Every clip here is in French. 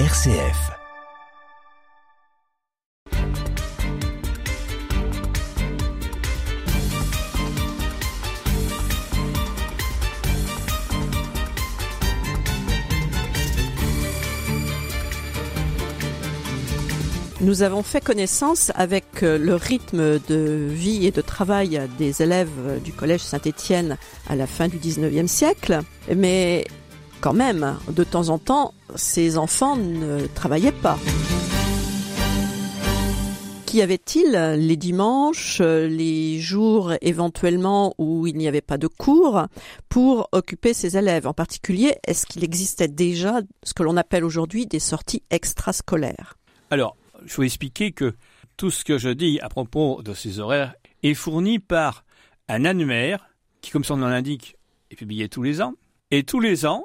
RCF. Nous avons fait connaissance avec euh, le rythme de vie et de travail des élèves du collège Saint-Étienne à la fin du 19e siècle, mais quand même, de temps en temps, ces enfants ne travaillaient pas. Qu'y avait-il les dimanches, les jours éventuellement où il n'y avait pas de cours pour occuper ces élèves? En particulier, est-ce qu'il existait déjà ce que l'on appelle aujourd'hui des sorties extrascolaires? Alors, il faut expliquer que tout ce que je dis à propos de ces horaires est fourni par un annuaire qui, comme son nom l'indique, est publié tous les ans. Et tous les ans,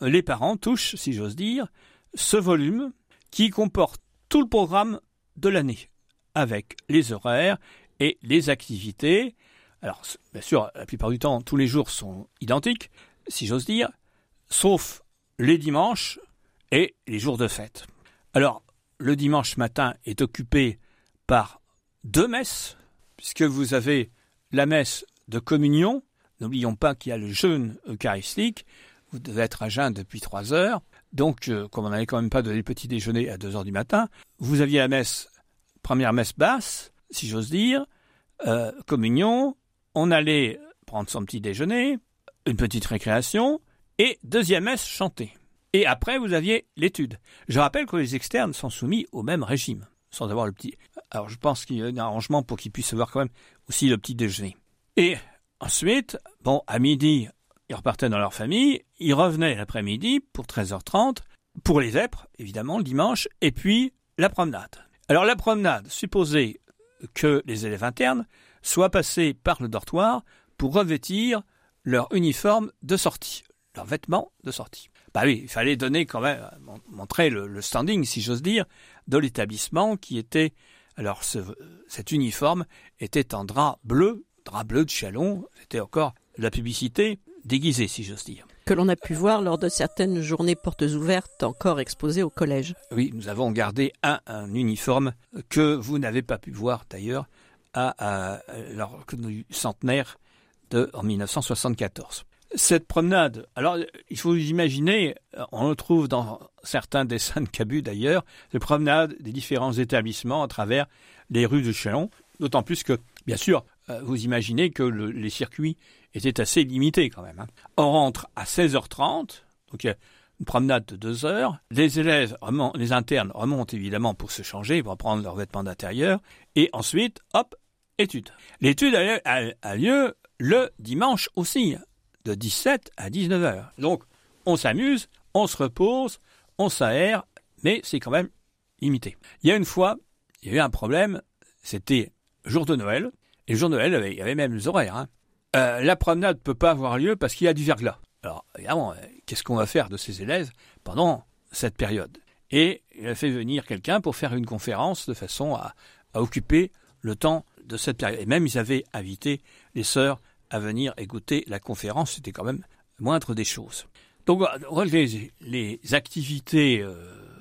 les parents touchent, si j'ose dire, ce volume qui comporte tout le programme de l'année, avec les horaires et les activités. Alors, bien sûr, la plupart du temps, tous les jours sont identiques, si j'ose dire, sauf les dimanches et les jours de fête. Alors, le dimanche matin est occupé par deux messes, puisque vous avez la messe de communion. N'oublions pas qu'il y a le jeûne eucharistique. Vous devez être à jeun depuis trois heures. Donc, euh, comme on n'avait quand même pas donné le petit déjeuner à deux heures du matin, vous aviez la messe, première messe basse, si j'ose dire, euh, communion. On allait prendre son petit déjeuner, une petite récréation, et deuxième messe chantée. Et après, vous aviez l'étude. Je rappelle que les externes sont soumis au même régime, sans avoir le petit. Alors, je pense qu'il y a un arrangement pour qu'ils puissent avoir quand même aussi le petit déjeuner. Et ensuite, bon, à midi, ils repartaient dans leur famille, ils revenaient l'après-midi pour 13h30, pour les vêpres, évidemment, le dimanche, et puis la promenade. Alors, la promenade, supposez que les élèves internes soient passés par le dortoir pour revêtir leur uniforme de sortie, leurs vêtements de sortie. Bah oui, il fallait donner quand même, montrer le, standing, si j'ose dire, de l'établissement qui était, alors cet uniforme était en drap bleu, drap bleu de Chalon, c'était encore la publicité déguisée, si j'ose dire. Que l'on a pu voir lors de certaines journées portes ouvertes encore exposées au collège. Oui, nous avons gardé un, uniforme que vous n'avez pas pu voir d'ailleurs à, à, alors, centenaire de, en 1974. Cette promenade, alors il faut imaginer, on le trouve dans certains dessins de Cabu d'ailleurs, cette promenade des différents établissements à travers les rues de Chalon, d'autant plus que, bien sûr, vous imaginez que les circuits étaient assez limités quand même. Hein. On rentre à 16h30, donc il y a une promenade de deux heures. Les élèves, les internes remontent évidemment pour se changer, pour prendre leurs vêtements d'intérieur, et ensuite, hop, étude. L'étude a lieu le dimanche aussi, de 17 à 19 heures. Donc, on s'amuse, on se repose, on s'aère, mais c'est quand même limité. Il y a une fois, il y a eu un problème, c'était jour de Noël, et le jour il y avait même les horaires. Hein. Euh, la promenade ne peut pas avoir lieu parce qu'il y a du verglas. Alors, évidemment, euh, qu'est-ce qu'on va faire de ces élèves pendant cette période? Et il a fait venir quelqu'un pour faire une conférence de façon à, à occuper le temps de cette période. Et même, ils avaient invité les sœurs à venir écouter la conférence, c'était quand même moindre des choses. Donc, les, les activités, euh,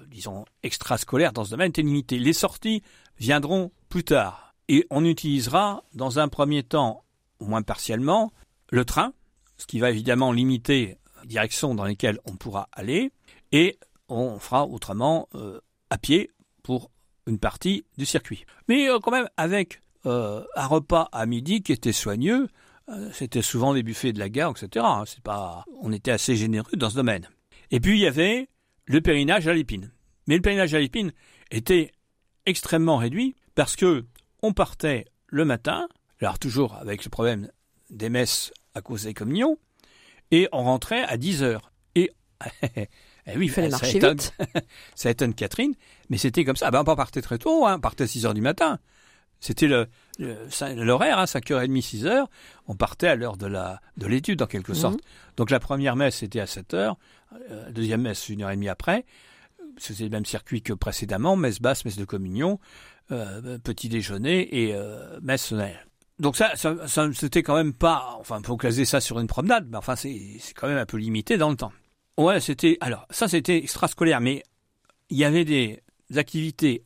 disons, extrascolaires dans ce domaine étaient limitées. Les sorties viendront plus tard. Et on utilisera, dans un premier temps, au moins partiellement, le train, ce qui va évidemment limiter les directions dans lesquelles on pourra aller, et on fera autrement euh, à pied pour une partie du circuit. Mais euh, quand même avec un repas à midi qui était soigneux, euh, c'était souvent les buffets de la gare, etc. Hein. C'est pas, on était assez généreux dans ce domaine. Et puis il y avait le périnage à l'épine. Mais le périnage à l'épine était extrêmement réduit parce que on partait le matin, alors toujours avec le problème des messes à cause des communions, et on rentrait à 10 heures. Et, eh oui, il fallait marcher vite. ça étonne Catherine, mais c'était comme ça. Ben, on partait très tôt, hein, on partait à 6 heures du matin. C'était l'horaire, hein, 5h30, 6h. On partait à l'heure de la de l'étude, en quelque sorte. Mhm. Donc la première messe était à 7h, euh, la deuxième messe une heure et demie après. C'était le même circuit que précédemment, messe basse, messe de communion, euh, petit déjeuner et euh, messe Donc ça, c'était quand même pas, enfin, faut classer ça sur une promenade, mais enfin, c'est quand même un peu limité dans le temps. Ouais, c'était, alors, ça c'était extrascolaire, mais il y avait des activités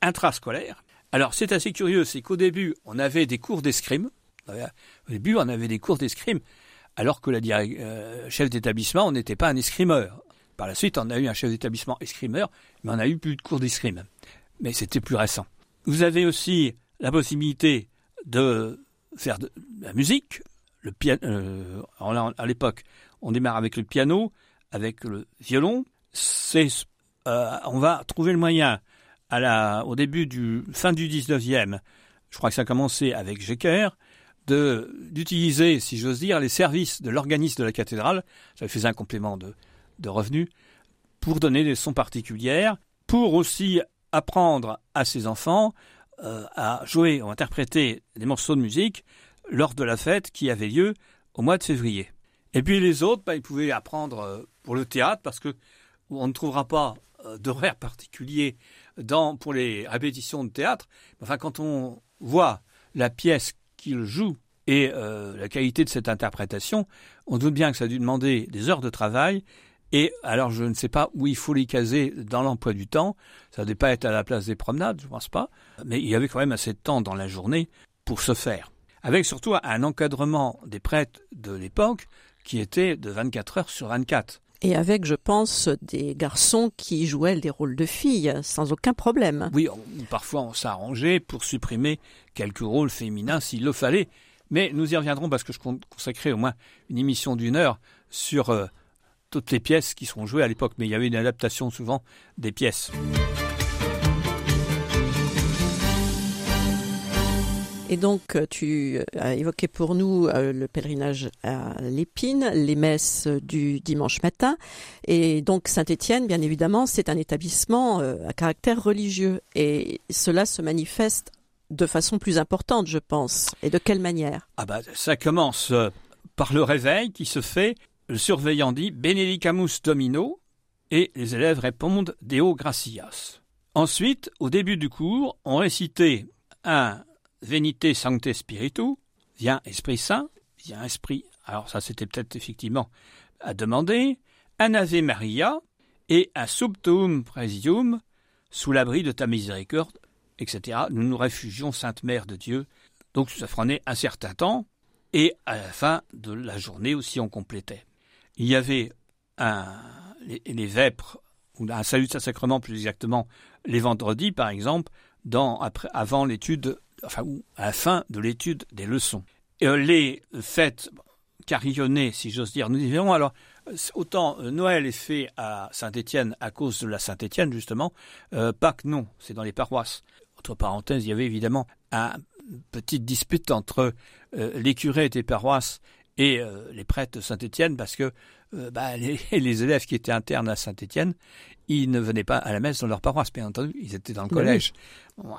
intrascolaires. Alors c'est assez curieux, c'est qu'au début, on avait des cours d'escrime. Au début, on avait des cours d'escrime, alors que le euh, chef d'établissement, on n'était pas un escrimeur. Par la suite, on a eu un chef d'établissement escrimeur, mais on a eu plus de cours d'escrime. Mais c'était plus récent. Vous avez aussi la possibilité de faire de la musique. Le piano, euh, à l'époque, on démarre avec le piano, avec le violon. Euh, on va trouver le moyen au début du fin du 19e, je crois que ça a commencé avec Jecker, d'utiliser, si j'ose dire, les services de l'organisme de la cathédrale. Ça faisait un complément de, de revenus pour donner des sons particulières, pour aussi apprendre à ses enfants euh, à jouer ou interpréter des morceaux de musique lors de la fête qui avait lieu au mois de février. Et puis les autres, bah, ils pouvaient apprendre euh, pour le théâtre parce que on ne trouvera pas euh, d'horaire particulier pour les répétitions de théâtre. Enfin, quand on voit la pièce qu'il joue et la qualité de cette interprétation, on doute bien que ça a dû demander des heures de travail et alors, je ne sais pas où il faut les caser dans l'emploi du temps. Ça ne devait pas être à la place des promenades, je ne pense pas. Mais il y avait quand même assez de temps dans la journée pour se faire. Avec surtout un encadrement des prêtres de l'époque qui était de 24 heures sur 24. Et avec, je pense, des garçons qui jouaient des rôles de filles sans aucun problème. Oui, parfois on s'arrangeait pour supprimer quelques rôles féminins s'il le fallait. Mais nous y reviendrons parce que je consacrais au moins une émission d'une heure sur euh, toutes les pièces qui sont jouées à l'époque, mais il y avait une adaptation souvent des pièces. Et donc, tu as évoqué pour nous euh, le pèlerinage à l'Épine, les messes du dimanche matin. Et donc, Saint-Étienne, bien évidemment, c'est un établissement euh, à caractère religieux. Et cela se manifeste de façon plus importante, je pense. Et de quelle manière? Ah bah, ça commence euh, par le réveil qui se fait le surveillant dit Benedicamus Domino et les élèves répondent Deo gratias. Ensuite, au début du cours, on récitait un Venite Sancte Spiritu, vient Esprit Saint, vient Esprit. Alors ça, c'était peut-être effectivement à demander. Un Ave Maria et un Subtum Presidium, sous l'abri de ta miséricorde, etc. Nous nous réfugions, Sainte Mère de Dieu. Donc ça prenait un certain temps, et à la fin de la journée aussi on complétait il y avait les, vêpres, ou un salut de sacrement plus exactement, les vendredis par exemple, dans, après, avant l'étude, enfin, ou à la fin de l'étude des leçons. Et, euh, les fêtes carillonnées, si j'ose dire, nous dirons alors, autant euh, Noël est fait à Saint-Étienne à cause de la Saint-Étienne, justement, euh, Pâques, non, c'est dans les paroisses. Entre parenthèses, il y avait évidemment une petite dispute entre les curés des paroisses et euh, les prêtres de Saint-Étienne parce que euh, bah, les, les, élèves qui étaient internes à Saint-Étienne, ils ne venaient pas à la messe dans leur paroisse, bien entendu, ils étaient dans le collège.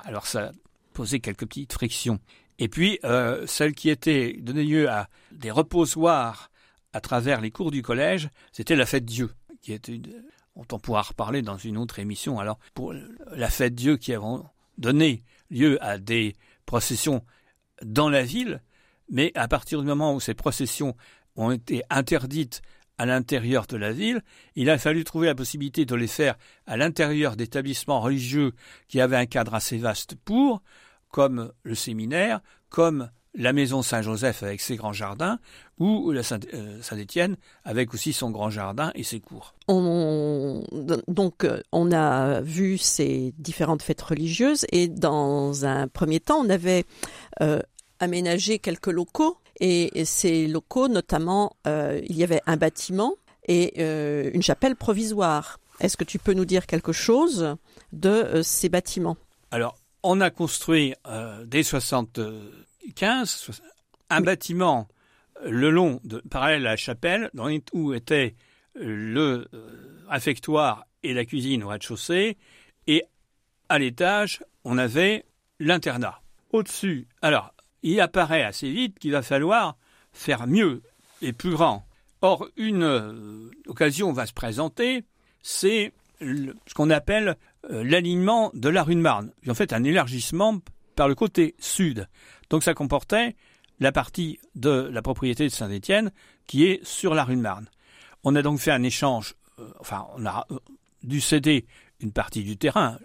alors ça posait quelques petites frictions. Et puis, euh, celle qui était donnait lieu à des reposoirs à travers les cours du collège, c'était la fête Dieu, qui était on en pourra reparler dans une autre émission. Alors, pour la fête Dieu qui a donné lieu à des processions dans la ville, mais à partir du moment où ces processions ont été interdites à l'intérieur de la ville, il a fallu trouver la possibilité de les faire à l'intérieur d'établissements religieux qui avaient un cadre assez vaste pour, comme le séminaire, comme la maison Saint-Joseph avec ses grands jardins, ou la euh, Saint-Étienne avec aussi son grand jardin et ses cours. donc, on a vu ces différentes fêtes religieuses et dans un premier temps, on avait euh, aménagé quelques locaux et, ces locaux, notamment, euh, il y avait un bâtiment et euh, une chapelle provisoire. Est-ce que tu peux nous dire quelque chose de euh, ces bâtiments? Alors, on a construit dès 75 un bâtiment le long de parallèle à la chapelle, dans, où était le réfectoire et la cuisine au rez-de-chaussée, et à l'étage, on avait l'internat. Au-dessus, alors, il apparaît assez vite qu'il va falloir faire mieux et plus grand. Or, une euh, occasion va se présenter, c'est ce qu'on appelle euh, l'alignement de la rue de Marne. En fait, un élargissement par le côté sud. Donc ça comportait la partie de la propriété de Saint-Étienne qui est sur la rue de Marne. On a donc fait un échange, euh, enfin, on a dû céder une partie du terrain,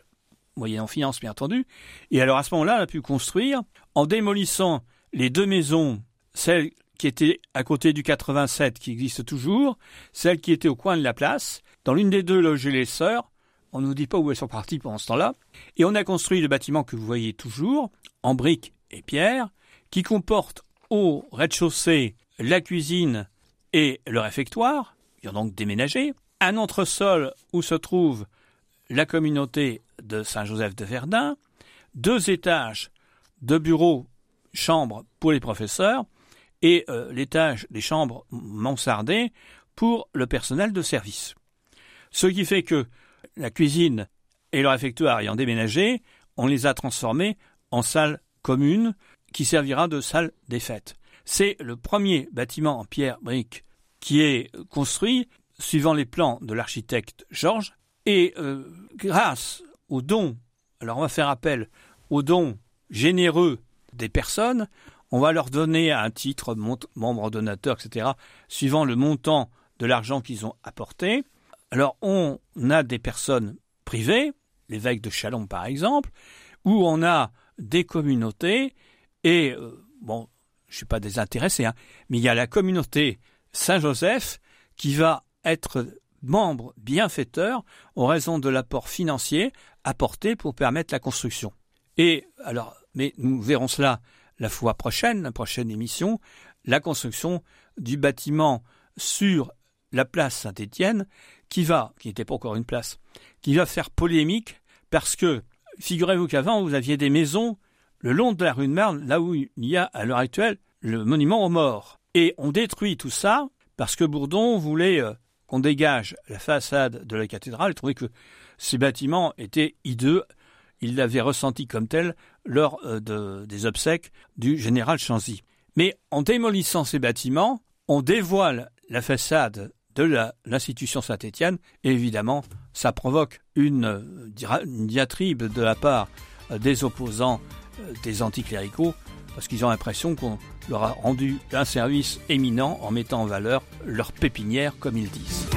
moyennant finance bien entendu. Et alors à ce moment-là, on a pu construire en démolissant les deux maisons, celle qui était à côté du 87 qui existe toujours, celle qui était au coin de la place. Dans l'une des deux logeaient les sœurs. On ne nous dit pas où elles sont parties pendant ce temps-là. Et on a construit le bâtiment que vous voyez toujours, en briques et pierres, qui comporte au rez-de-chaussée la cuisine et le réfectoire, ils ont donc déménagé, un entresol où se trouve la communauté de Saint-Joseph de Verdun, deux étages de bureaux, chambres pour les professeurs, et euh, l'étage des chambres mansardées pour le personnel de service. Ce qui fait que la cuisine et le réfectoire ayant déménagé, on les a transformés en salle commune qui servira de salle des fêtes. C'est le premier bâtiment en pierre brique qui est construit suivant les plans de l'architecte Georges et euh, grâce aux dons, alors on va faire appel aux dons généreux des personnes, on va leur donner un titre membre donateur, etc., suivant le montant de l'argent qu'ils ont apporté. Alors on a des personnes privées, l'évêque de Chalon par exemple, où on a des communautés et euh, bon, je suis pas désintéressé, hein, mais il y a la communauté Saint-Joseph qui va être membre bienfaiteur en raison de l'apport financier apporté pour permettre la construction. Et alors, mais nous verrons cela la fois prochaine, la prochaine émission, la construction du bâtiment sur la place Saint-Étienne, qui va, qui n'était pas encore une place, qui va faire polémique parce que, figurez-vous qu'avant, vous aviez des maisons le long de la rue de Marne, là où il y a à l'heure actuelle le monument aux morts. Et on détruit tout ça parce que Bourdon voulait euh, qu'on dégage la façade de la cathédrale trouvait que ces bâtiments étaient hideux. Il l'avait ressenti comme tel lors euh, des obsèques du général Chanzy. Mais en démolissant ces bâtiments, on dévoile la façade de l'institution Saint-Étienne et évidemment, ça provoque une, euh, une diatribe de la part des opposants des anticléricaux parce qu'ils ont l'impression qu'on leur a rendu un service éminent en mettant en valeur leur pépinière, comme ils disent.